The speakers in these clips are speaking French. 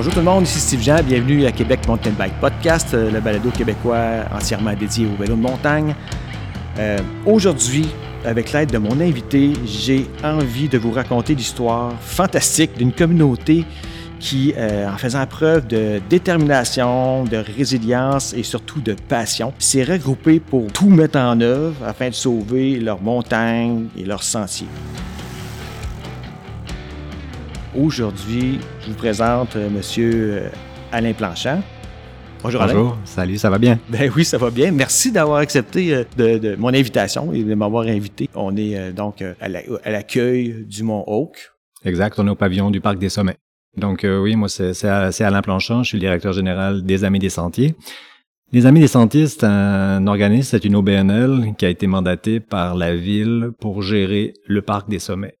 Bonjour tout le monde, ici Steve Jean, bienvenue à Québec Mountain Bike Podcast, euh, le balado québécois entièrement dédié au vélo de montagne. Euh, Aujourd'hui, avec l'aide de mon invité, j'ai envie de vous raconter l'histoire fantastique d'une communauté qui, euh, en faisant preuve de détermination, de résilience et surtout de passion, s'est regroupée pour tout mettre en œuvre afin de sauver leurs montagnes et leurs sentiers. Aujourd'hui, je vous présente euh, Monsieur euh, Alain Planchant. Bonjour, Alain. Bonjour, salut, ça va bien? Ben oui, ça va bien. Merci d'avoir accepté euh, de, de mon invitation et de m'avoir invité. On est euh, donc à la- à l'accueil du Mont Oak. Exact, on est au pavillon du Parc des Sommets. Donc euh, oui, moi c'est c'est- c'est Alain Planchon, je suis le directeur général des Amis des Sentiers. Les Amis des Sentiers, c'est un organisme, c'est une OBNL qui a été mandatée par la ville pour gérer le Parc des Sommets.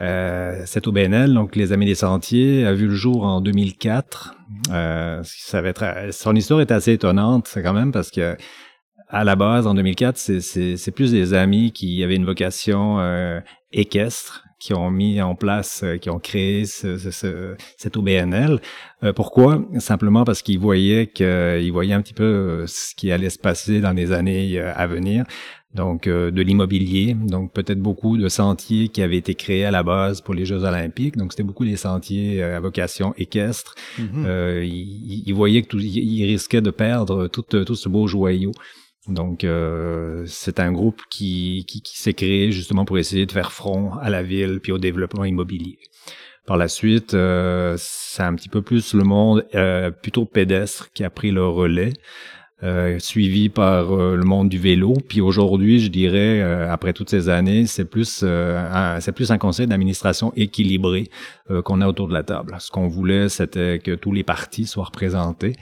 Euh, cette OBNL, donc les Amis des Sentiers, a vu le jour en 2004. Euh, ça va être, son histoire est assez étonnante quand même parce que à la base, en 2004, c'est- plus des amis qui avaient une vocation euh, équestre, qui ont mis en place, euh, qui ont créé ce, ce- ce- cette OBNL. Euh, pourquoi? Simplement parce qu'ils voyaient que, ils voyaient un petit peu euh, ce qui allait se passer dans les années euh, à venir. Donc, euh, de l'immobilier, donc peut-être beaucoup de sentiers qui avaient été créés à la base pour les Jeux olympiques. Donc, c'était beaucoup des sentiers euh, à vocation équestre. Euh, ils, ils voyaient que tout, ils risquaient de perdre tout, tout ce beau joyau. Donc, euh, c'est un groupe qui, qui, qui s'est créé justement pour essayer de faire front à la ville puis au développement immobilier. Par la suite, euh, c'est un petit peu plus le monde euh, plutôt pédestre qui a pris le relais, euh, suivi par euh, le monde du vélo. Puis aujourd'hui, je dirais, euh, après toutes ces années, c'est plus un, c'est plus un conseil d'administration équilibré qu'on a autour de la table. Ce qu'on voulait, c'était que tous les partis soient représentés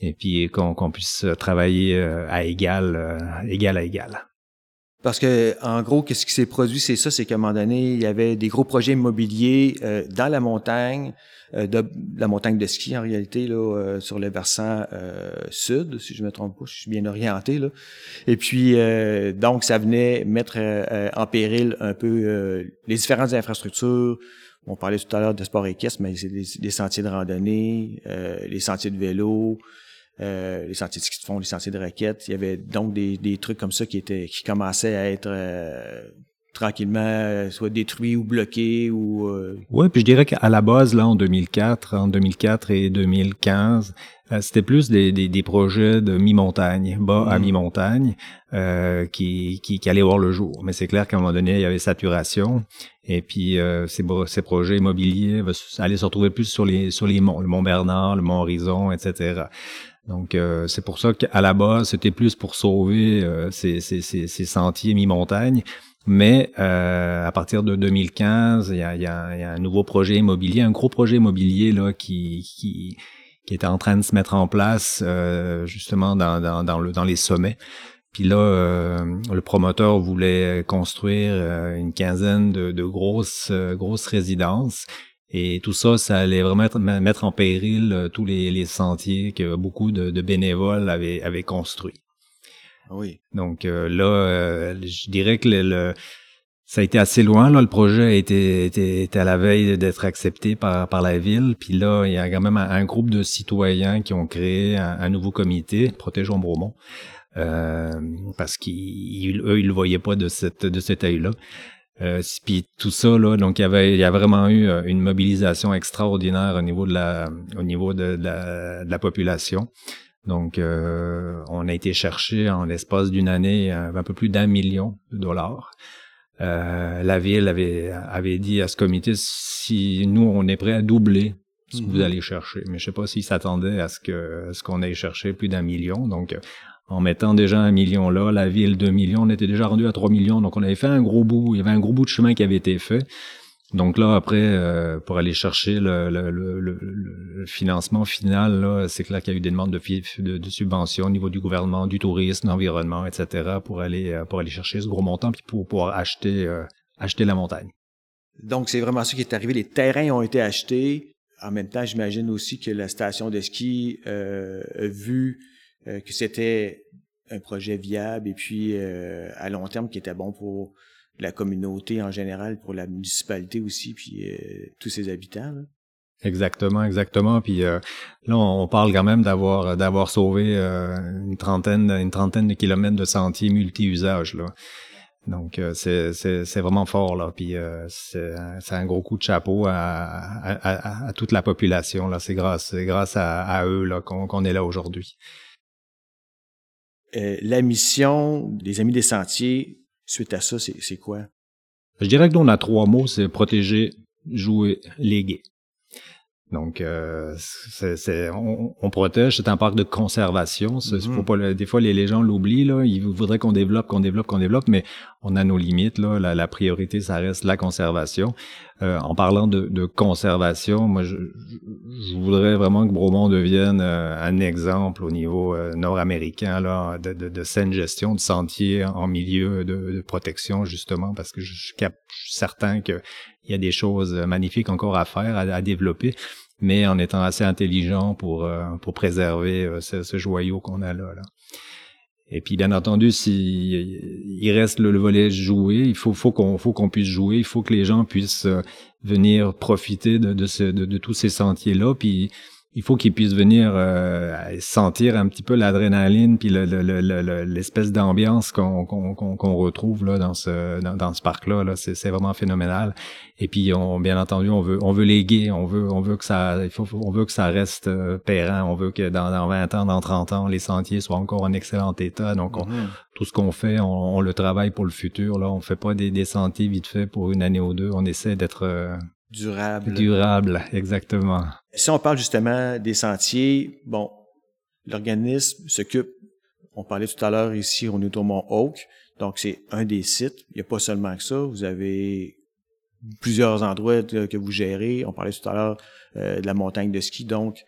et puis qu'on puisse travailler à égal, égal à égal. Parce que, en gros, qu'est-ce qui s'est produit, c'est ça, c'est qu'à un moment donné, il y avait des gros projets immobiliers euh, dans la montagne, euh, de, la montagne de ski en réalité, là, euh, sur le versant euh, sud, si je me trompe pas, je suis bien orienté là. Et puis, euh, donc, ça venait mettre euh, en péril un peu les différentes infrastructures. On parlait tout à l'heure de sport équestre, mais c'est des, des sentiers de randonnée, les sentiers de vélo, euh, les sentiers de ski de fond, les sentiers de raquettes. Il y avait donc des, des trucs comme ça qui étaient qui commençaient à être euh, tranquillement euh, soit détruits ou bloqués ou euh, Ouais, puis je dirais qu'à la base, là, en 2004, en 2004 et 2015, euh, c'était plus des, des, des projets de mi-montagne, bas à Mhm. mi-montagne, euh, qui, qui, qui allaient voir le jour. Mais c'est clair qu'à un moment donné, il y avait saturation. Et puis, euh, ces, ces projets immobiliers s- allaient se retrouver plus sur les, sur les monts, le Mont Bernard, le Mont Horizon, etc. Donc, euh, c'est pour ça qu'à la base, c'était plus pour sauver euh, ces, ces, ces, ces sentiers mi-montagne. Mais euh, à partir de 2015, il y a, y, a, y a un nouveau projet immobilier, un gros projet immobilier là qui, qui, qui était en train de se mettre en place euh, justement dans, dans, dans, le, dans les sommets. Puis là, euh, le promoteur voulait construire euh, une quinzaine de, de grosses, euh, grosses résidences. Et tout ça, ça allait vraiment être- mettre en péril euh, tous les, les sentiers que beaucoup de, de bénévoles avaient, avaient construits. oui. Donc euh, là, euh, je dirais que le, le- ça a été assez loin. Là, le projet a été, était, était à la veille d'être accepté par, par la ville. Puis là, il y a quand même un, un groupe de citoyens qui ont créé un, un nouveau comité, Protégeons Bromont, parce qu'ils eux, ils le voyaient pas de cette de cet œil-là. Euh, puis tout ça là, donc il y avait il y a vraiment eu euh, une mobilisation extraordinaire au niveau de la au niveau de, de la, de la population. Donc, euh, on a été chercher en l'espace d'une année euh, un peu plus d'un million de dollars. Euh, la ville avait, avait dit à ce comité si nous on est prêt à doubler ce que Mhm. vous allez chercher, mais je sais pas s'ils s'attendaient à ce que à ce qu'on aille chercher plus d'un million. Donc, en mettant déjà un million là, la ville deux millions, on était déjà rendu à trois millions. Donc, on avait fait un gros bout. Il y avait un gros bout de chemin qui avait été fait. Donc là, après, euh, pour aller chercher le, le, le, le- financement final, là, c'est clair qu'il y a eu des demandes de, subventions au niveau du gouvernement, du tourisme, de l'environnement, etc., pour aller euh, pour aller chercher ce gros montant, puis pour pouvoir acheter euh, acheter la montagne. Donc c'est vraiment ça qui est arrivé. Les terrains ont été achetés. En même temps, j'imagine aussi que la station de ski euh, a vu euh, que c'était un projet viable et puis euh, à long terme qui était bon pour la communauté en général, pour la municipalité aussi, puis euh, tous ses habitants. là. Exactement, exactement. Puis euh, là, on parle quand même d'avoir d'avoir sauvé euh, une trentaine une trentaine de kilomètres de sentiers multi-usages là. Donc euh, c'est c'est vraiment fort là. Puis c'est un gros coup de chapeau à, à, à, toute la population là. C'est grâce grâce à, à, eux là qu'on est là aujourd'hui. La mission des Amis des Sentiers suite à ça, c'est quoi? Je dirais que nous on a trois mots, c'est protéger, jouer, léguer. Donc, euh, c'est, on, on, protège, c'est un parc de conservation. faut mhm. pas des fois, les, les gens l'oublient, là. Ils voudraient qu'on développe, qu'on développe, qu'on développe, mais on a nos limites, là. La, la priorité, ça reste la conservation. Euh, en parlant de, de, conservation, moi, je, je, voudrais vraiment que Bromont devienne euh, un exemple au niveau euh, nord-américain, là, de, de, de, saine gestion de sentiers en milieu de, de protection, justement, parce que je, je suis certain que il y a des choses magnifiques encore à faire, à, développer, mais en étant assez intelligent pour, euh, pour préserver euh, ce, joyau qu'on a là, là. Et puis bien entendu, si il reste le, volet jouer, il faut, faut qu'on faut qu'on puisse jouer, il faut que les gens puissent euh, venir profiter de, de, ce, de, de tous ces sentiers là, puis il faut qu'ils puissent venir euh, sentir un petit peu l'adrénaline puis l'espèce le, d'ambiance qu'on retrouve là dans ce dans, ce parc là, là. c'est vraiment phénoménal et puis on bien entendu on veut on veut léguer on veut on veut que ça il faut on veut que ça reste euh, pérenne on veut que dans, dans 20 ans dans 30 ans les sentiers soient encore en excellent état donc mm-hmm. tout ce qu'on fait on, le travaille pour le futur là on fait pas des, des sentiers vite fait pour une année ou deux on essaie d'être euh, Durable. Durable, exactement. Si on parle justement des sentiers, bon, l'organisme s'occupe, on parlait tout à l'heure ici, on est au Mont Oak, donc c'est un des sites. Il n'y a pas seulement que ça, vous avez plusieurs endroits que vous gérez. On parlait tout à l'heure euh, de la montagne de ski, donc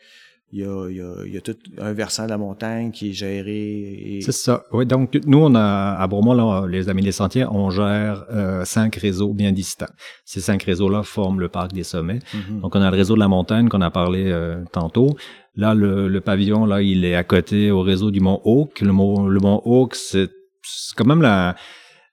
il y a, il y a, il y a tout un versant de la montagne qui est géré. C'est ça. Oui, donc nous, on a à Bromont, là, les Amis des Sentiers, on gère euh, cinq réseaux bien distincts. Ces cinq réseaux-là forment le parc des sommets. Mm-hmm. Donc on a le réseau de la montagne qu'on a parlé euh, tantôt. Là, le, le, pavillon, là, il est à côté au réseau du Mont Hawk. Le Mont, le Mont Hawk, c'est quand même la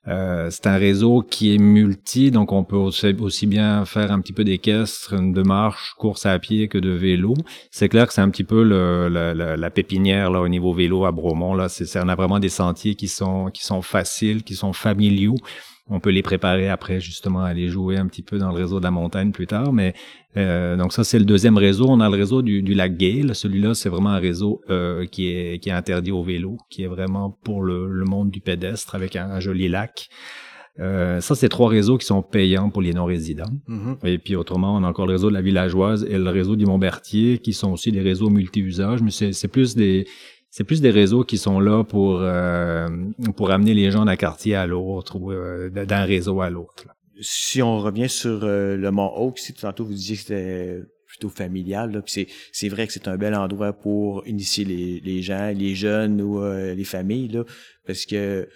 euh, c'est un réseau qui est multi, donc on peut aussi, bien faire un petit peu d'équestre, de marche, course à pied que de vélo. C'est clair que c'est un petit peu le, la, pépinière là au niveau vélo à Bromont. Là, c'est, on a vraiment des sentiers qui sont qui sont faciles, qui sont familiaux on peut les préparer après justement à aller jouer un petit peu dans le réseau de la montagne plus tard. Mais euh, donc ça c'est le deuxième réseau. On a le réseau du, lac Gale. Celui-là c'est vraiment un réseau euh, qui est qui est interdit au vélo, qui est vraiment pour le, monde du pédestre avec un, joli lac. Euh, ça, c'est trois réseaux qui sont payants pour les non-résidents. Mm-hmm. Et puis autrement, on a encore le réseau de la villageoise et le réseau du Montbertier, qui sont aussi des réseaux multi-usages, mais c'est plus des c'est plus des réseaux qui sont là pour euh, pour amener les gens d'un quartier à l'autre ou euh, d'un réseau à l'autre. Si on revient sur euh, le Mont Oak, si tantôt vous disiez que c'était plutôt familial, c'est c'est vrai que c'est un bel endroit pour initier les, les gens, les jeunes ou les familles là, parce que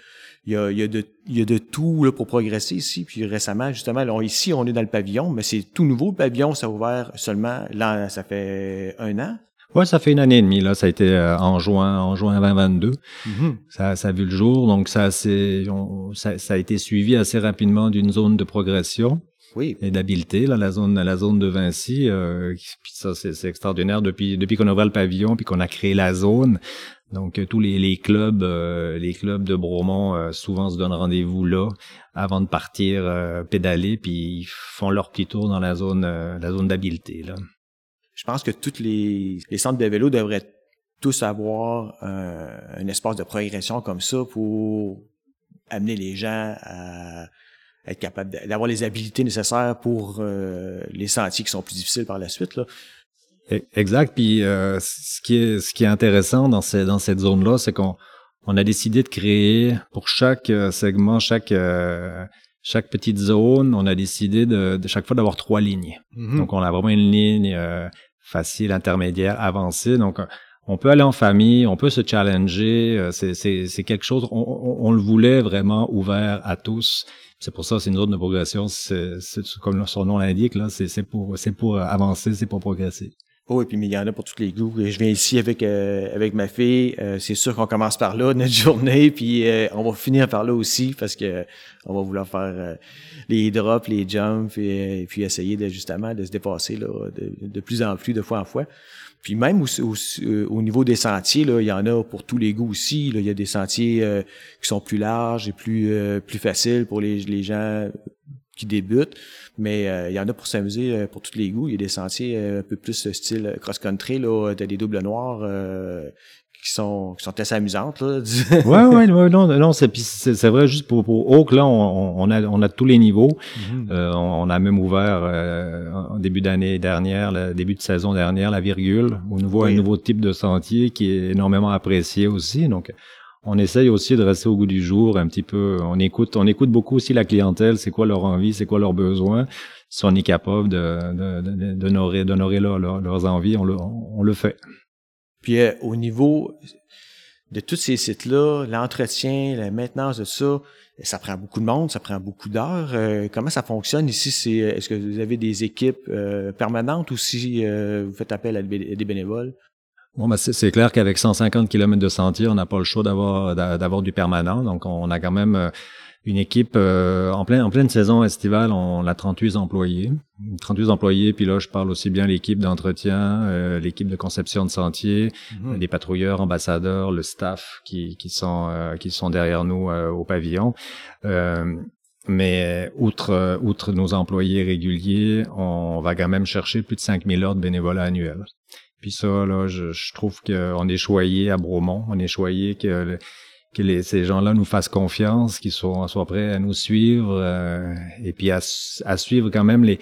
il y a, y a de y a de tout là, pour progresser ici. Puis récemment, justement, là, ici on est dans le pavillon, mais c'est tout nouveau le pavillon, ça a ouvert seulement là, ça fait un an. Ouais, ça fait une année et demie là. Ça a été euh, en juin, en juin 2022. Mm-hmm. Ça, ça a vu le jour. Donc ça, c'est, ça, ça, a été suivi assez rapidement d'une zone de progression. Oui. Et d'habileté, là, la zone, la zone de Vinci. Euh, puis ça, c'est extraordinaire depuis, depuis qu'on a ouvert le pavillon, puis qu'on a créé la zone. Donc euh, tous les, les clubs, euh, les clubs de Bromont souvent se donnent rendez-vous là avant de partir pédaler, puis ils font leur petit tour dans la zone, la zone d'habileté là je pense que tous les, centres de vélo devraient tous avoir un, espace de progression comme ça pour amener les gens à être capables d'avoir les habilités nécessaires pour euh, les sentiers qui sont plus difficiles par la suite. Là. E, exact. Puis euh, ce qui est ce qui est intéressant dans, ces, dans cette zone-là, c'est qu'on on a décidé de créer pour chaque euh, segment, chaque chaque petite zone, on a décidé de, de chaque fois d'avoir trois lignes. Mm-hmm. Donc on a vraiment une ligne facile, intermédiaire, avancé. Donc, on peut aller en famille, on peut se challenger. Euh, c'est quelque chose, on, le voulait vraiment ouvert à tous. C'est pour ça, c'est une zone de progression. C'est comme son nom l'indique là. C'est pour, c'est pour avancer, c'est pour progresser. Oh, et puis mais il y en a pour tous les goûts. Je viens ici avec euh, avec ma fille. Euh, c'est sûr qu'on commence par là notre journée, puis euh, on va finir par là aussi parce que on va vouloir faire les drops, les jumps, et, puis essayer de justement de se dépasser là de, plus en plus de fois en fois. Puis même au, niveau des sentiers, là, il y en a pour tous les goûts aussi. Là. Il y a des sentiers qui sont plus larges et plus plus faciles pour les, les gens qui débutent, mais euh, il y en a pour s'amuser euh, pour tous les goûts. Il y a des sentiers euh, un peu plus style cross-country, là, t'as des doubles noirs qui sont qui sont assez amusantes là. ouais ouais ouais non non c'est c'est vrai juste pour pour Oak là on, on a on a tous les niveaux. Mm-hmm. on, a même ouvert en début d'année dernière, le début de saison dernière la virgule. On voit un nouveau type de sentier qui est énormément apprécié aussi donc on essaye aussi de rester au goût du jour, un petit peu. On écoute, on écoute beaucoup aussi la clientèle. C'est quoi leur envie, c'est quoi leurs besoins. Si on est capable de d'honorer d'honorer leurs envies, on le fait. Puis euh, au niveau de tous ces sites-là, l'entretien, la maintenance de ça, ça prend beaucoup de monde, ça prend beaucoup d'heures. Euh, comment ça fonctionne ici? C'est est-ce que vous avez des équipes euh, permanentes ou si vous faites appel à des bénévoles? Bon, ben c'est clair qu'avec 150 km de sentier, on n'a pas le choix d'avoir d'avoir du permanent. Donc, on a quand même euh, une équipe euh, en pleine en pleine saison estivale, on a 38 employés. 38 employés, puis là, je parle aussi bien l'équipe d'entretien, euh, l'équipe de conception de sentier, les patrouilleurs, ambassadeurs, le staff qui, qui sont qui sont derrière nous au pavillon. mais outre outre nos employés réguliers, on va quand même chercher plus de 5000 heures de bénévolat annuels. Puis ça, là, je, je trouve qu'on est choyé à Bromont, on est choyé que, que les, ces gens-là nous fassent confiance, qu'ils soient, soient prêts à nous suivre euh, et puis à, à, suivre quand même les,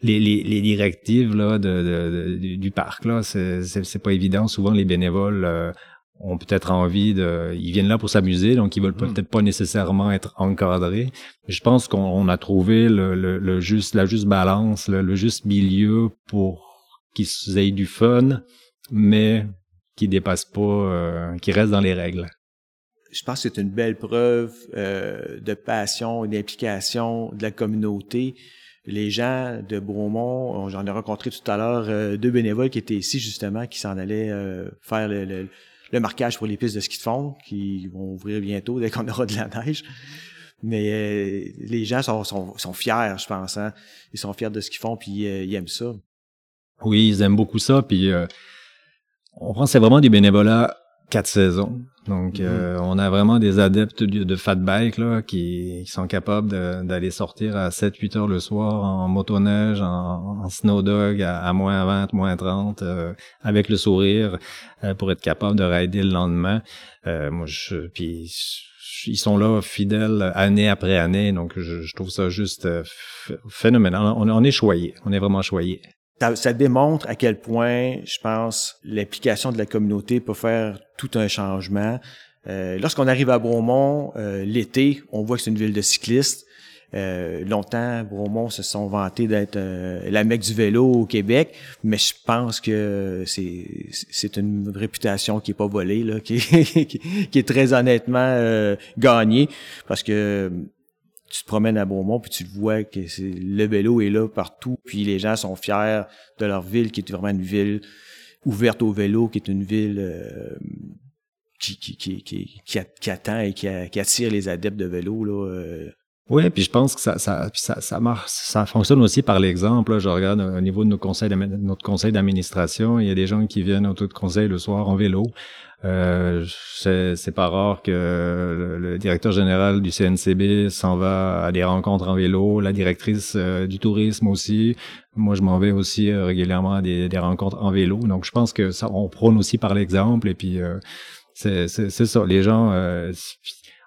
les, les, directives là, de, du parc. Là, c'est pas évident. Souvent, les bénévoles euh, ont peut-être envie de, ils viennent là pour s'amuser, donc ils veulent hmm. peut-être pas nécessairement être encadrés. Je pense qu'on a trouvé le, le, juste, la juste balance, le, le juste milieu pour qui aient du fun, mais qui dépasse pas, euh, qui reste dans les règles. Je pense que c'est une belle preuve euh, de passion et d'implication de la communauté. Les gens de Bromont, j'en ai rencontré tout à l'heure euh, deux bénévoles qui étaient ici justement, qui s'en allaient faire le, marquage pour les pistes de ski de fond, qui vont ouvrir bientôt dès qu'on aura de la neige. Mais les gens sont, sont, fiers, je pense. Hein. Ils sont fiers de ce qu'ils font, puis ils aiment ça. Oui, ils aiment beaucoup ça. Puis euh, on prend c'est vraiment du bénévolat quatre saisons. Donc, mhm. euh, on a vraiment des adeptes de, fat bike là, qui, sont capables d'aller sortir à 7-8 heures le soir en motoneige, en, en snow dog à, moins 20, moins 30, euh, avec le sourire, pour être capable de rider le lendemain. moi, je, puis ils sont là fidèles année après année, donc je, trouve ça juste phénoménal. On, on est choyé, on est vraiment choyé ça, démontre à quel point, je pense, l'implication de la communauté peut faire tout un changement. Euh, lorsqu'on arrive à Bromont, euh, l'été, on voit que c'est une ville de cyclistes. Euh, longtemps, Bromont se sont vantés d'être la mecque du vélo au Québec, mais je pense que c'est une réputation qui est pas volée, là, qui, qui est très honnêtement gagnée, parce que tu te promènes à Beaumont puis tu vois que le vélo est là partout puis les gens sont fiers de leur ville qui est vraiment une ville ouverte au vélo qui est une ville euh, qui, qui, qui, qui, attend et qui, attire les adeptes de vélo là euh. oui, puis je pense que ça, ça, ça, marche, ça fonctionne aussi par l'exemple. Je regarde au niveau de notre conseil d'administration, il y a des gens qui viennent au de conseil le soir en vélo. Euh, c'est pas rare que le, directeur général du CNCB s'en va à des rencontres en vélo, la directrice euh, du tourisme aussi. Moi, je m'en vais aussi euh, régulièrement à des, rencontres en vélo. Donc, je pense que ça, on prône aussi par l'exemple. Et puis, euh, c'est ça. Les gens,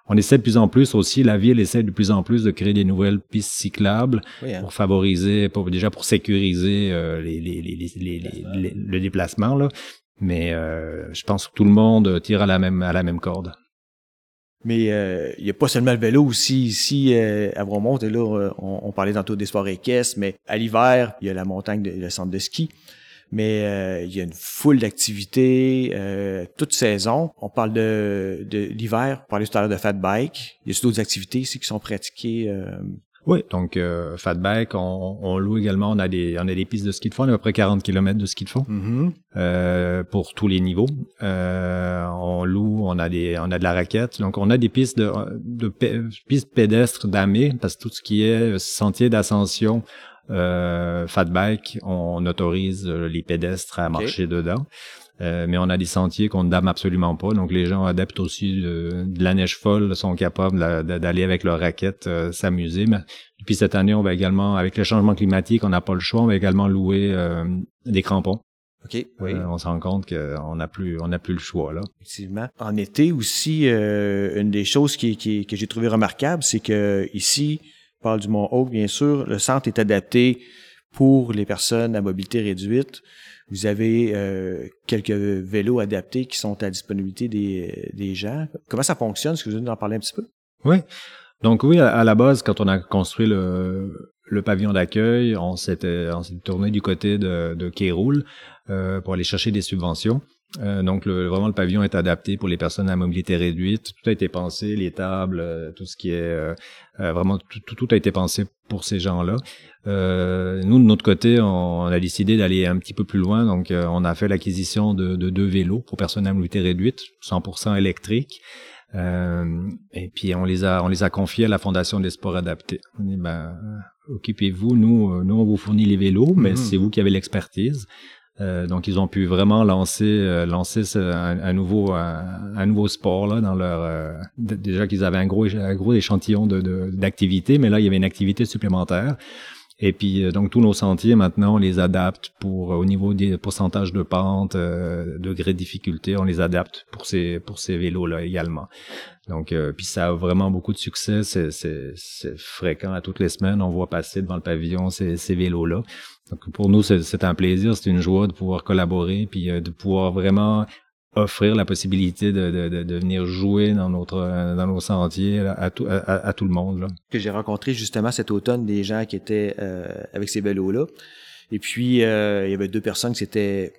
on essaie de plus en plus aussi, la ville essaie de plus en plus de créer des nouvelles pistes cyclables hein. pour favoriser, pour, déjà pour sécuriser les, les, les, le déplacement là, mais euh, je pense que tout le monde tire à la même à la même corde. Mais euh, il n'y a pas seulement le vélo aussi ici euh, à Bromont. Et là, on, parlait tantôt des sports équestres, mais à l'hiver, il y a la montagne, de, le centre de ski. Mais il y a une foule d'activités toute saison. On parle de, de l'hiver, on parlait tout à l'heure de fat bike. Il y a d'autres activités ici qui sont pratiquées Oui, donc euh, Fatback, on, on, loue également, on a des on a des pistes de ski de fond, on a à peu près 40 km de ski de fond Mm-hmm. euh, pour tous les niveaux. Euh, on loue, on a des on a de la raquette, donc on a des pistes de, de pistes pédestres damées parce que tout ce qui est sentier d'ascension euh, Fatback, on autorise euh, les pédestres à marcher dedans. Euh, mais on a des sentiers qu'on ne dame absolument pas. Donc les gens adeptes aussi de, de la neige folle sont capables d'aller avec leur raquette euh, s'amuser. Mais puis cette année, on va également, avec le changement climatique, on n'a pas le choix, on va également louer euh, des crampons. OK, oui, Euh, on se rend compte qu'on n'a plus, on n'a plus le choix là. effectivement. En été aussi, euh, une des choses qui, qui- que j'ai trouvé remarquable, c'est que ici, on parle du Mont Haut, bien sûr, le centre est adapté pour les personnes à mobilité réduite. Vous avez euh, quelques vélos adaptés qui sont à disponibilité des, des gens. Comment ça fonctionne? Est-ce que vous voulez en parler un petit peu? Oui. Donc oui, à, la base, quand on a construit le, pavillon d'accueil, on s'est tourné du côté de, de Kéroul euh, pour aller chercher des subventions. Euh, donc le, vraiment le pavillon est adapté pour les personnes à mobilité réduite. Tout a été pensé, les tables, euh, tout ce qui est euh, euh, vraiment tout, tout, tout a été pensé pour ces gens-là. Euh, nous de notre côté, on, on a décidé d'aller un petit peu plus loin. Donc euh, on a fait l'acquisition de, de deux vélos pour personnes à mobilité réduite, 100% électriques. Euh, et puis on les a on les a confiés à la Fondation des sports adaptés. On dit ben occupez-vous, nous nous on vous fournit les vélos, mais Mhm. c'est vous qui avez l'expertise. Euh, donc ils ont pu vraiment lancer euh, lancer ce- un, nouveau un, nouveau sport là dans leur euh, déjà qu'ils avaient un gros un gros échantillon de d'activités, mais là il y avait une activité supplémentaire. Et puis euh, donc tous nos sentiers maintenant on les adapte pour euh, au niveau des pourcentages de pente, euh, de difficulté, on les adapte pour ces pour ces vélos là également. Donc euh, puis ça a vraiment beaucoup de succès, c'est fréquent à toutes les semaines, on voit passer devant le pavillon ces ces vélos là. Donc pour nous c'est c'est un plaisir, c'est une joie de pouvoir collaborer puis euh, de pouvoir vraiment offrir la possibilité de, de, de, venir jouer dans notre euh, dans nos sentiers là, à tout à, tout le monde là. que j'ai rencontré justement cet automne des gens qui étaient euh, avec ces vélos-là. Et puis, euh, il y avait deux personnes qui c'était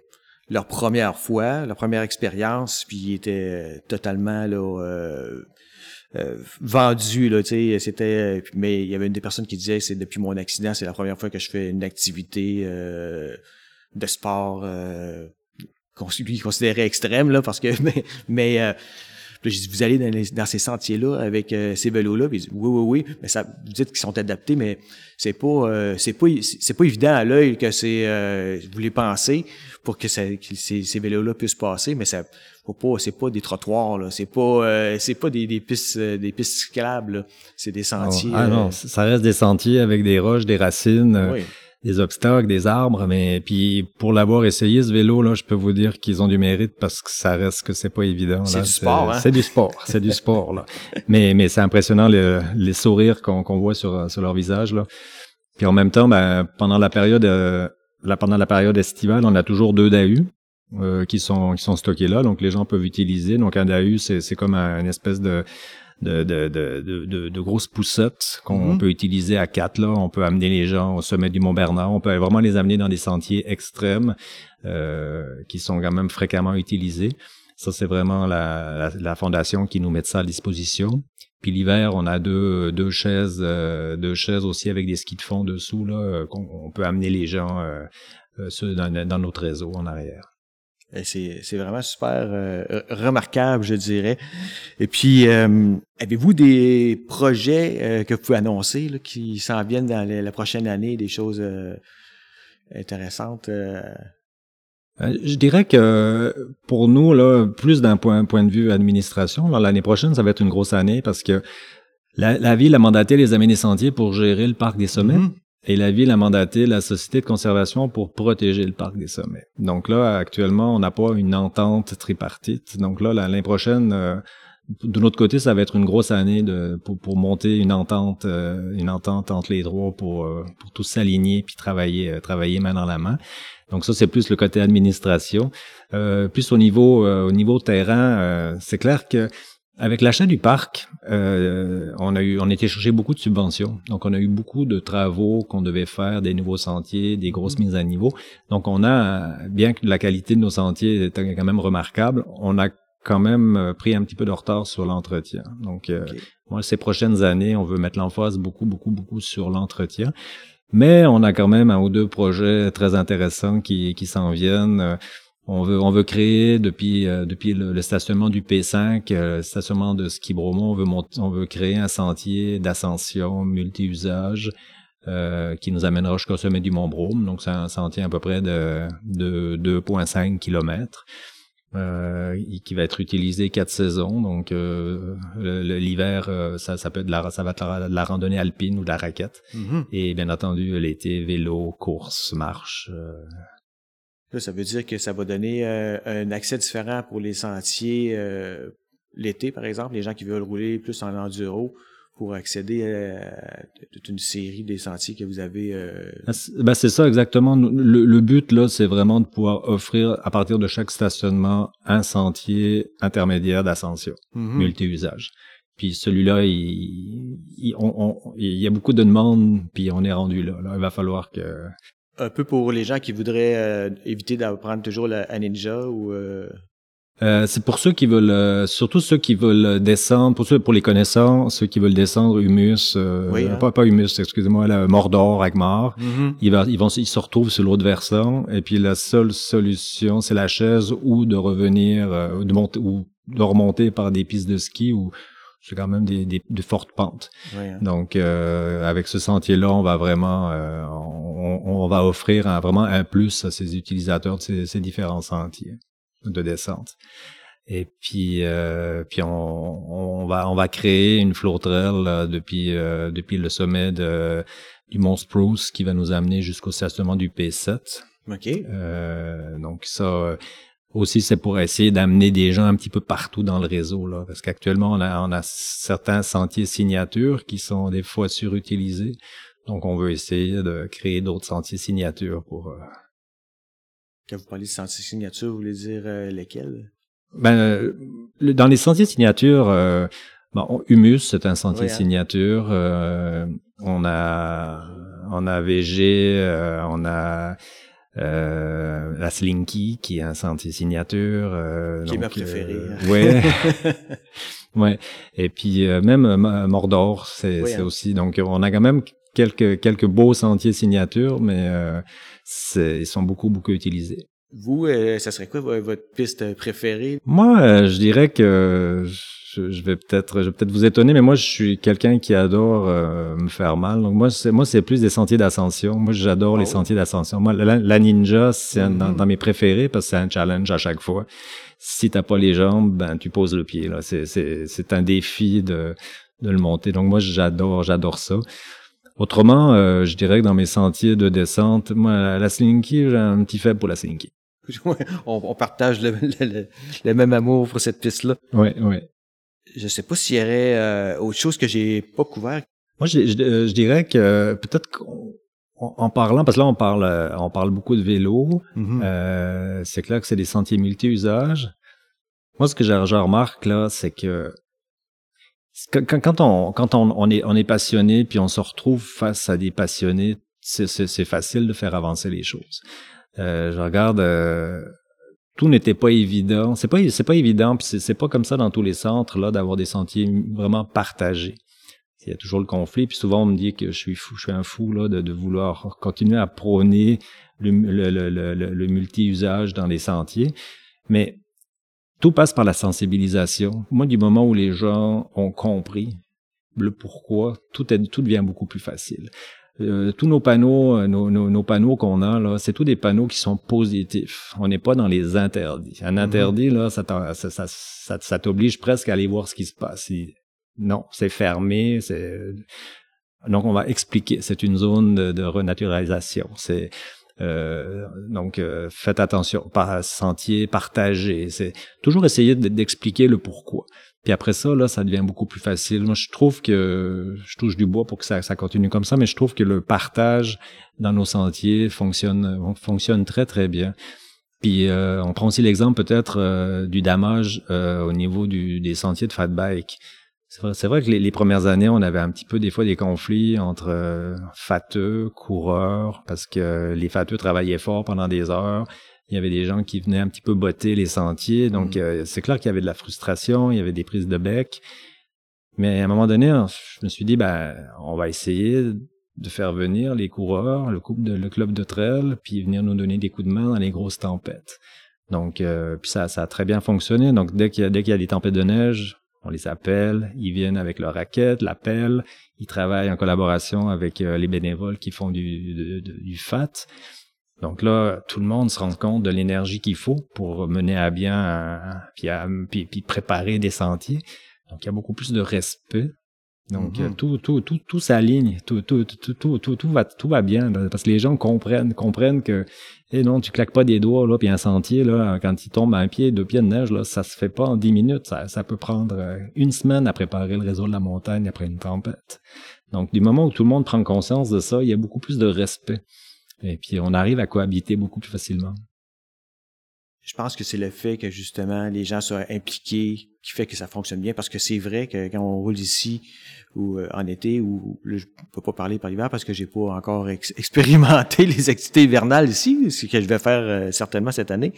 leur première fois, leur première expérience, puis ils étaient totalement là, euh, euh, vendus, là, tu sais, c'était... Mais il y avait une des personnes qui disait, c'est depuis mon accident, c'est la première fois que je fais une activité euh, de sport euh, lui considérait extrême, là, parce que... Mais, mais euh, j'ai dit, vous allez dans, les- dans ces sentiers-là avec euh, ces vélos-là? Puis il dit, oui, oui, oui. Mais ça, vous dites qu'ils sont adaptés, mais c'est pas, euh, c'est pas, c'est pas évident à l'œil que c'est, euh, vous les pensez pour que, ça, que ces, ces vélos-là puissent passer, mais ça, faut pas, c'est pas des trottoirs, là. C'est pas, euh, c'est pas des, des pistes, euh, des pistes cyclables. C'est des sentiers. Ah euh, non, ça reste des sentiers avec des roches, des racines. euh, oui. Des obstacles, des arbres, mais puis pour l'avoir essayé ce vélo là, je peux vous dire qu'ils ont du mérite parce que ça reste que c'est pas évident. C'est du sport, hein? C'est du sport, c'est du sport là. Mais mais c'est impressionnant le- les sourires qu'on qu'on voit sur sur leur visage là. Puis en même temps, ben pendant la période euh, là, pendant la période estivale, on a toujours deux DAU. euh, qui sont qui sont stockés là, donc les gens peuvent utiliser. Donc un DAU, c'est c'est comme un, une espèce de de, de, de, de, de, grosses poussettes qu'on Mhm. peut utiliser à quatre. Là. On peut amener les gens au sommet du Mont Bernard. On peut vraiment les amener dans des sentiers extrêmes euh, qui sont quand même fréquemment utilisés. Ça, c'est vraiment la, la, la fondation qui nous met ça à disposition. Puis l'hiver, on a deux, deux chaises, euh, deux chaises aussi avec des skis de fond dessous là, qu'on on peut amener les gens euh, euh, dans notre réseau en arrière. Et C'est, vraiment super euh, remarquable, je dirais. Et puis, euh, avez-vous des projets euh, que vous pouvez annoncer là, qui s'en viennent dans la, la prochaine année, des choses euh, intéressantes? euh? Euh, Je dirais que pour nous, là, plus d'un point, point de vue administration, l'année prochaine, ça va être une grosse année parce que la, la ville a mandaté les amis des sentiers pour gérer le parc des sommets Mhm. Et la ville a mandaté la société de conservation pour protéger le parc des sommets. Donc là, actuellement, on n'a pas une entente tripartite. Donc là, la- l'année prochaine, euh, de notre côté, ça va être une grosse année de, pour, pour monter une entente, euh, une entente entre les trois pour, euh, pour tous s'aligner puis travailler, euh, travailler main dans la main. Donc ça, c'est plus le côté administration. Euh, plus au niveau, euh, au niveau terrain, c'est clair que avec l'achat du parc, euh, on a eu, on a été chercher beaucoup de subventions. Donc, on a eu beaucoup de travaux qu'on devait faire, des nouveaux sentiers, des grosses mises à niveau. Donc, on a, bien que la qualité de nos sentiers est quand même remarquable, on a quand même pris un petit peu de retard sur l'entretien. Donc, moi, ces prochaines années, on veut mettre l'emphase beaucoup, beaucoup, beaucoup sur l'entretien. Mais on a quand même un ou deux projets très intéressants qui, qui s'en viennent. On veut, on veut créer depuis, euh, depuis le, stationnement du P5, euh, le stationnement de Ski Bromont, on veut, on veut créer un sentier d'ascension multi-usage euh, qui nous amènera jusqu'au sommet du Mont Brome. Donc, c'est un sentier à peu près de, de 2,5 km. Euh, qui va être utilisé quatre saisons. Donc l'hiver, ça, ça peut être de la, ça va être de la, randonnée alpine ou de la raquette. Mm-hmm. Et bien entendu l'été, vélo, course, marche. Là, ça veut dire que ça va donner euh, un accès différent pour les sentiers euh, l'été, par exemple, les gens qui veulent rouler plus en enduro pour accéder à toute une série des sentiers que vous avez. Euh... Ben, ben c'est ça exactement. Le, but là, c'est vraiment de pouvoir offrir à partir de chaque stationnement un sentier intermédiaire d'ascension, mm-hmm. multi-usage. Puis celui-là, il, il, il, y a beaucoup de demandes, puis on est rendu là. là. Il va falloir que un peu pour les gens qui voudraient euh, éviter d'apprendre toujours la, Ninja ou euh... Euh, c'est pour ceux qui veulent, euh, surtout ceux qui veulent descendre, pour ceux pour les connaissants, ceux qui veulent descendre Humus, oui, hein? pas, pas Humus, excusez-moi, Mordor, Agmar, mm-hmm. ils, vont, ils vont, ils se retrouvent sur l'autre versant, et puis la seule solution, c'est la chaise ou de revenir, de monter ou de remonter par des pistes de ski ou c'est quand même des, des, de fortes pentes. Hein. Donc, euh, avec ce sentier-là, on va vraiment, euh, on, on, va offrir un, vraiment un plus à ces utilisateurs de ces, ces différents sentiers de descente. Et puis, euh, puis on, on, va, on va créer une floor trail depuis, euh, depuis le sommet de, du Mont Spruce qui va nous amener jusqu'au stationnement du P7. OK. Euh, donc ça, aussi, c'est pour essayer d'amener des gens un petit peu partout dans le réseau, là, parce qu'actuellement, on a, on a certains sentiers signatures qui sont des fois surutilisés. Donc, on veut essayer de créer d'autres sentiers signatures pour... Euh... Quand vous parlez de sentiers signatures, vous voulez dire euh, lesquels? Ben, euh, dans les sentiers signatures, euh, bon, Humus, c'est un sentier hein. signature. on a on a VG, on a euh, la Slinky, qui est un sentier signature. Euh, qui est ma préférée. Euh, ouais. ouais. Et puis euh, même Mordor, c'est hein. aussi. Donc on a quand même quelques quelques beaux sentiers signature, mais ils sont beaucoup beaucoup utilisés. Vous, ça serait quoi votre piste préférée? Moi, je dirais que je, vais peut-être je vais peut-être vous étonner mais moi je suis quelqu'un qui adore euh, me faire mal. Donc moi c'est moi c'est plus des sentiers d'ascension. Moi j'adore les oh. sentiers d'ascension. Moi la, ninja c'est mm-hmm. dans, mes préférés parce que c'est un challenge à chaque fois. Si t'as pas les jambes ben tu poses le pied là. C'est c'est c'est un défi de de le monter. Donc moi j'adore j'adore ça. Autrement euh, je dirais que dans mes sentiers de descente moi la slinky j'ai un petit faible pour la slinky on, partage le, le, même amour pour cette piste-là. Oui, oui je sais pas s'il y aurait euh, autre chose que j'ai pas couvert. Moi, je, je, dirais que peut-être qu'en parlant, parce que là, on parle, euh, on parle beaucoup de vélo. Mm-hmm. euh, c'est clair que c'est des sentiers multi-usages. Moi, ce que je, remarque là, c'est que quand, quand, on, quand on, on, est, on est passionné, puis on se retrouve face à des passionnés, c'est facile de faire avancer les choses. Euh, je regarde euh, tout n'était pas évident. C'est pas c'est pas évident, puis c'est pas comme ça dans tous les centres là d'avoir des sentiers vraiment partagés. Il y a toujours le conflit, puis souvent on me dit que je suis fou, je suis un fou là de, vouloir continuer à prôner le, le multi-usage dans les sentiers, mais tout passe par la sensibilisation. Moi, du moment où les gens ont compris le pourquoi, tout, est, tout devient beaucoup plus facile. Euh, tous nos panneaux, euh, nos, nos, panneaux qu'on a là, c'est tous des panneaux qui sont positifs. On n'est pas dans les interdits. Un mhm. interdit là, ça, ça, ça, ça t'oblige presque à aller voir ce qui se passe. Non, c'est fermé. C'est donc on va expliquer. C'est une zone de, de renaturalisation. C'est euh, donc, euh, faites attention, par sentier, partagez. C'est toujours essayer d'expliquer le pourquoi. Puis après ça, là, ça devient beaucoup plus facile. Moi, je trouve que je touche du bois pour que ça, continue comme ça, mais je trouve que le partage dans nos sentiers fonctionne, fonctionne très très bien. Puis euh, on prend aussi l'exemple peut-être du damage au niveau du, des sentiers de fat bike. C'est vrai, que les, premières années, on avait un petit peu des fois des conflits entre euh, fateux, coureurs, parce que les fateux travaillaient fort pendant des heures. Il y avait des gens qui venaient un petit peu botter les sentiers. Donc, mm. c'est clair qu'il y avait de la frustration, il y avait des prises de bec. Mais à un moment donné, je me suis dit, ben, on va essayer de faire venir les coureurs, le, couple de, le club de trail, puis venir nous donner des coups de main dans les grosses tempêtes. Donc, euh, puis ça, ça a très bien fonctionné. Donc, dès qu'il y, a, dès qu'il y a des tempêtes de neige, on les appelle, ils viennent avec leur raquette, l'appel, ils travaillent en collaboration avec euh, les bénévoles qui font du, du FAT. Donc là, tout le monde se rend compte de l'énergie qu'il faut pour mener à bien, puis, puis, puis préparer des sentiers. Donc, il y a beaucoup plus de respect donc, mm-hmm. tout, tout, tout, tout s'aligne, tout, tout, tout, tout, tout, tout, va, tout va bien, parce que les gens comprennent, comprennent que, eh non, tu claques pas des doigts, là, puis un sentier, là, quand il tombe un pied, deux pieds de neige, là, ça se fait pas en dix minutes, ça, ça peut prendre euh, une semaine à préparer le réseau de la montagne après une tempête. Donc, du moment où tout le monde prend conscience de ça, il y a beaucoup plus de respect. Et puis, on arrive à cohabiter beaucoup plus facilement. Je pense que c'est le fait que justement les gens soient impliqués qui fait que ça fonctionne bien parce que c'est vrai que quand on roule ici ou euh, en été ou je peux pas parler par l'hiver parce que j'ai pas encore expérimenté les activités hivernales ici, ce que je vais faire euh, certainement cette année.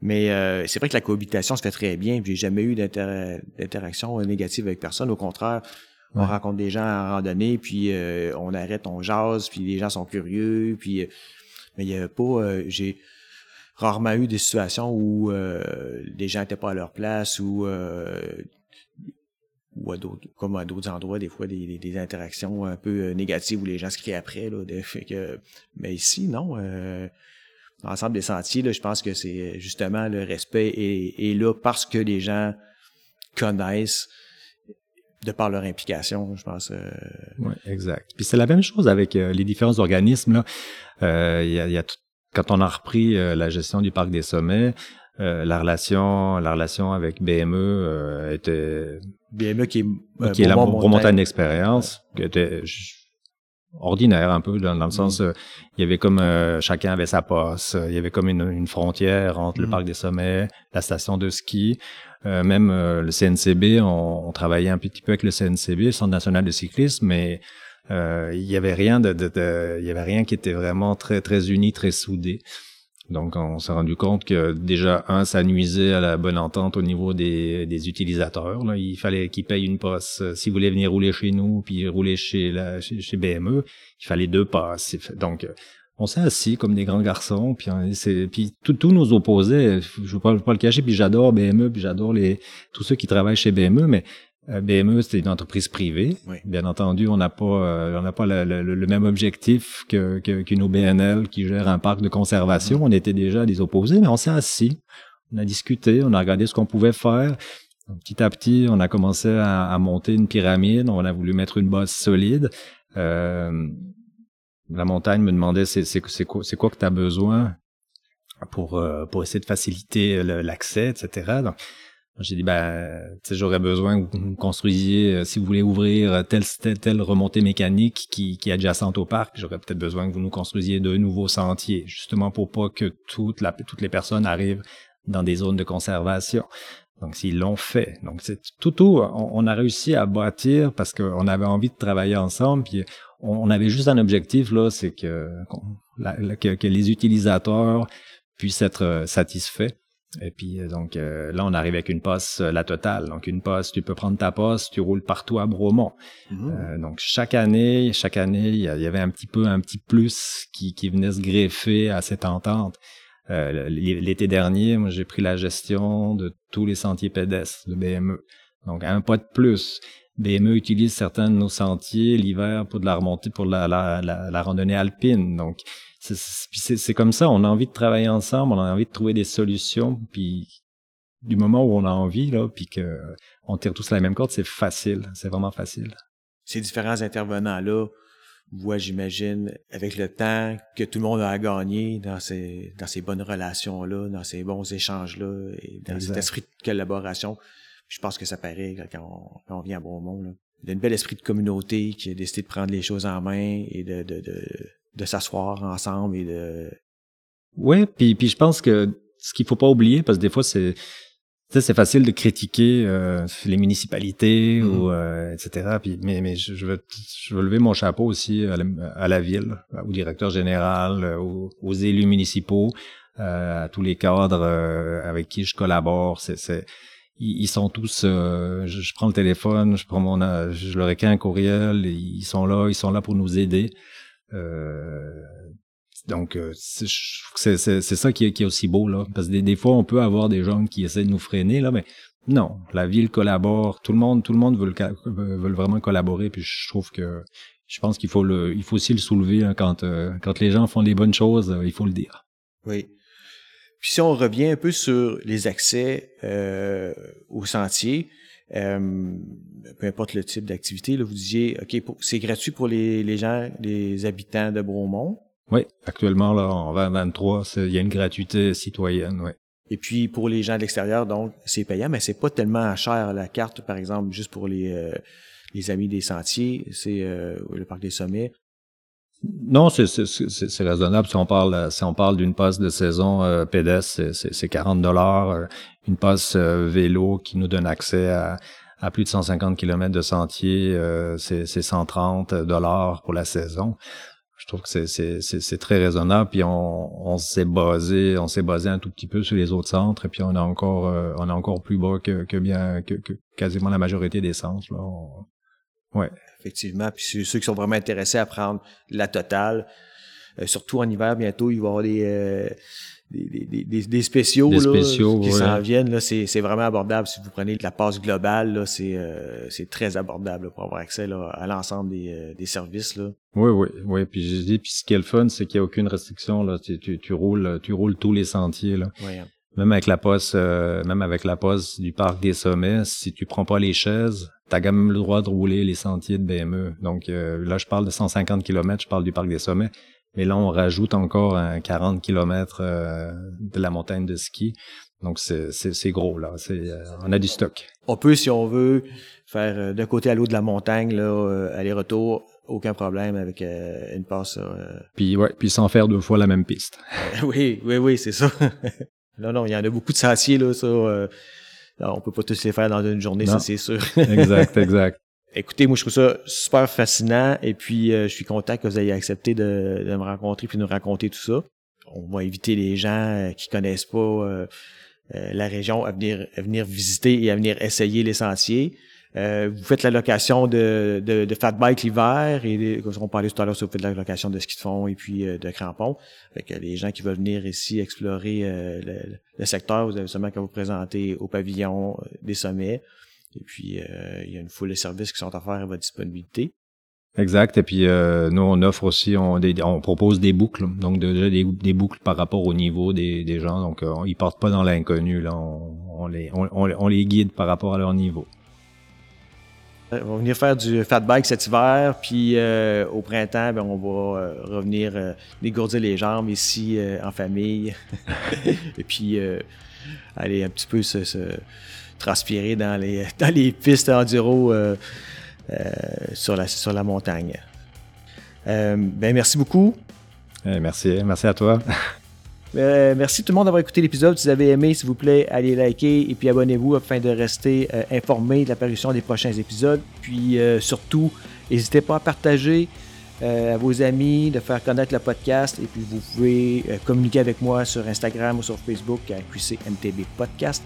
Mais euh, c'est vrai que la cohabitation se fait très bien. J'ai jamais eu d'interaction négative avec personne. Au contraire, on rencontre des gens en randonnée, puis on arrête, on jase, puis les gens sont curieux, puis mais il y a pas, j'ai rarement eu des situations où euh, les gens n'étaient pas à leur place ou euh, ou à d'autres comme à d'autres endroits des fois des, des, interactions un peu euh, négatives où les gens se crient après là fait que mais ici non euh, l'ensemble des sentiers là je pense que c'est justement le respect est, là parce que les gens connaissent de par leur implication, je pense. Euh... Oui, exact. Puis c'est la même chose avec les différents organismes. Là, il y, a, y a tout, quand on a repris euh, la gestion du parc des sommets, euh, la relation, la relation avec BME euh, était BME qui est, qui est la montagne d'expérience, qui était ordinaire un peu dans, le sens il y avait comme chacun avait sa poste il y avait comme une, frontière entre le mm. parc des sommets la station de ski même le CNCB on, on, travaillait un petit peu avec le CNCB le Centre national de cyclisme mais euh, il y avait rien de, de, il y avait rien qui était vraiment très très uni, très soudé. Donc on s'est rendu compte que déjà un, ça nuisait à la bonne entente au niveau des, des utilisateurs. Là. Il fallait qu'ils payent une passe euh, s'ils voulaient venir rouler chez nous puis rouler chez la chez, BME. Il fallait deux passes. Donc euh, on s'est assis comme des grands garçons, puis c'est puis tout, tous nos opposés. Je ne veux pas, le cacher, puis j'adore BME, puis j'adore les tous ceux qui travaillent chez BME, mais BME, c'est une entreprise privée. Bien entendu, on n'a pas, euh, on n'a pas le, même objectif que, qu'une OBNL qui gère un parc de conservation. Mm-hmm. On était déjà des opposés, mais on s'est assis, on a discuté, on a regardé ce qu'on pouvait faire. petit à petit, on a commencé à, monter une pyramide. On a voulu mettre une base solide. Euh, la montagne me demandait c'est, c'est, c'est quoi, c'est quoi que tu as besoin pour, pour essayer de faciliter l'accès, etc. Donc, j'ai dit, ben, j'aurais besoin que vous construisiez, euh, si vous voulez ouvrir telle, telle, telle remontée mécanique qui, qui est adjacente au parc, j'aurais peut-être besoin que vous nous construisiez de nouveaux sentiers, justement pour pas que toutes les personnes arrivent dans des zones de conservation. Donc, s'ils l'ont fait. Donc, c'est tout, tout, on, a réussi à bâtir parce qu'on avait envie de travailler ensemble, puis on, avait juste un objectif, là, c'est que, que, que les utilisateurs puissent être euh, satisfaits et puis euh, donc euh, là, on arrive avec une passe euh, la totale. Donc une passe, tu peux prendre ta passe, tu roules partout à Bromont. Mmh. donc chaque année, chaque année, il y, avait un petit peu un petit plus qui, qui venait se greffer à cette entente. L'été dernier, moi j'ai pris la gestion de tous les sentiers pédestres de BME. Donc un pas de plus. BME utilise certains de nos sentiers l'hiver pour de la remontée, pour la, la, la, la randonnée alpine. Donc c'est comme ça, on a envie de travailler ensemble, on a envie de trouver des solutions, puis du moment où on a envie, là, puis que on tire tous la même corde, c'est facile, c'est vraiment facile. Ces différents intervenants-là voient, j'imagine, avec le temps, que tout le monde a gagné dans ces, dans ces bonnes relations-là, dans ces bons échanges-là, et dans cet esprit de collaboration. Je pense que ça paraît quand on, vient à Beaumont. Là. Il y a un bel esprit de communauté qui a décidé de prendre les choses en main et de, de, de de s'asseoir ensemble et de. Oui, puis, puis je pense que ce qu'il faut pas oublier, parce que des fois c'est c'est facile de critiquer euh, les municipalités mm-hmm. ou euh, etc. Puis, mais mais je, veux je veux lever mon chapeau aussi à la, ville, au directeur général, aux, aux élus municipaux. à tous les cadres avec qui je collabore. C'est, ils, sont tous. Je, prends le téléphone, je prends mon, je leur écris un courriel. Ils sont là, ils sont là pour nous aider. Donc c'est, c'est, ça qui est, aussi beau là, parce que des, fois on peut avoir des gens qui essaient de nous freiner là, mais non, la ville collabore, tout le monde, tout le monde veut, vraiment collaborer, puis je trouve que je pense qu'il faut faut aussi le soulever hein, quand euh, quand les gens font des bonnes choses, euh, il faut le dire. Oui. Puis si on revient un peu sur les accès euh, au sentier, euh, peu importe le type d'activité, vous disiez, ok, c'est gratuit pour les, les gens, les habitants de Bromont? Oui, actuellement là en 2023, il y a une gratuité citoyenne, oui. Et puis pour les gens de l'extérieur, donc c'est payant, mais c'est pas tellement cher la carte, par exemple, juste pour les euh, les amis des sentiers, c'est euh, le parc des sommets. Non, c'est raisonnable. Si on parle si on parle d'une passe de saison euh, pédestre, c'est 40 dollars. Euh, une passe vélo qui nous donne accès à, plus de 150 km de sentiers, c'est 130 dollars pour la saison je trouve que c'est très raisonnable. Puis on, s'est basé, on s'est basé un tout petit peu sur les autres centres, et puis on a encore, euh, on est encore plus bas que, bien que, que, quasiment la majorité des centres. Là. Ouais. Effectivement. Puis ceux qui sont vraiment intéressés à prendre la totale, euh, surtout en hiver, bientôt, il va y avoir des, euh, des, des, des, spéciaux, là, qui s'en viennent. Là, c'est, c'est vraiment abordable. Si vous prenez la passe globale, là, c'est, euh, c'est très abordable pour avoir accès là, à l'ensemble des, euh, des services. Là. Oui, oui, oui. Puis je dis, puis ce qui est le fun, c'est qu'il n'y a aucune restriction. Là. Tu, tu, tu, roules, tu roules tous les sentiers. Là. Même avec la poste, euh, même avec la poste du parc des sommets, si tu prends pas les chaises, t'as quand même le droit de rouler les sentiers de BME. Donc là, je parle de 150 km, je parle du parc des sommets. Mais là, on rajoute encore un 40 km euh, de la montagne de ski. Donc, c'est gros, là. Euh, on a du stock. On peut, si on veut, faire euh, d'un côté à l'autre de la montagne, là, aller-retour, aucun problème avec une passe. Puis, ouais, puis sans faire deux fois la même piste. oui, oui, oui, c'est ça. non, non, il y en a beaucoup de sentiers, là, ça. on peut pas tous les faire dans une journée, ça, c'est sûr. exact, exact. Écoutez, moi, je trouve ça super fascinant et puis euh, je suis content que vous ayez accepté de, me rencontrer puis de nous raconter tout ça. On va inviter les gens euh, qui connaissent pas euh, la région à venir, à venir visiter et à venir essayer les sentiers. Vous faites la location de, de, de fat bike l'hiver et comme on parlait tout à l'heure, vous faites la location de ski de fond et puis de crampons. Fait que les gens qui veulent venir ici explorer le, secteur, vous avez seulement qu'à vous présenter au pavillon des sommets. Et puis, euh, il y a une foule de services qui sont offerts à votre disponibilité. Exact. Et puis, euh, nous, on offre aussi, on, on propose des boucles. Donc, déjà, des, boucles par rapport au niveau des, des gens. Donc, euh, ils partent pas dans l'inconnu. Là, on, on les, on, les guide par rapport à leur niveau. On va venir faire du fat bike cet hiver, puis au printemps, ben, on va revenir dégourdir les jambes ici en famille. Et puis, aller un petit peu se, se transpirer dans les, dans les pistes enduro euh, euh, sur, la, sur la montagne. Euh, ben, merci beaucoup. Eh, merci, merci à toi. Merci tout le monde d'avoir écouté l'épisode. Si vous avez aimé, s'il vous plaît, allez liker et puis abonnez-vous afin de rester informé de l'apparition des prochains épisodes. Puis surtout, n'hésitez pas à partager à vos amis, de faire connaître le podcast. Et puis vous pouvez communiquer avec moi sur Instagram ou sur Facebook à QCMTB Podcast.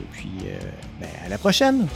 Et puis, euh, ben, à la prochaine!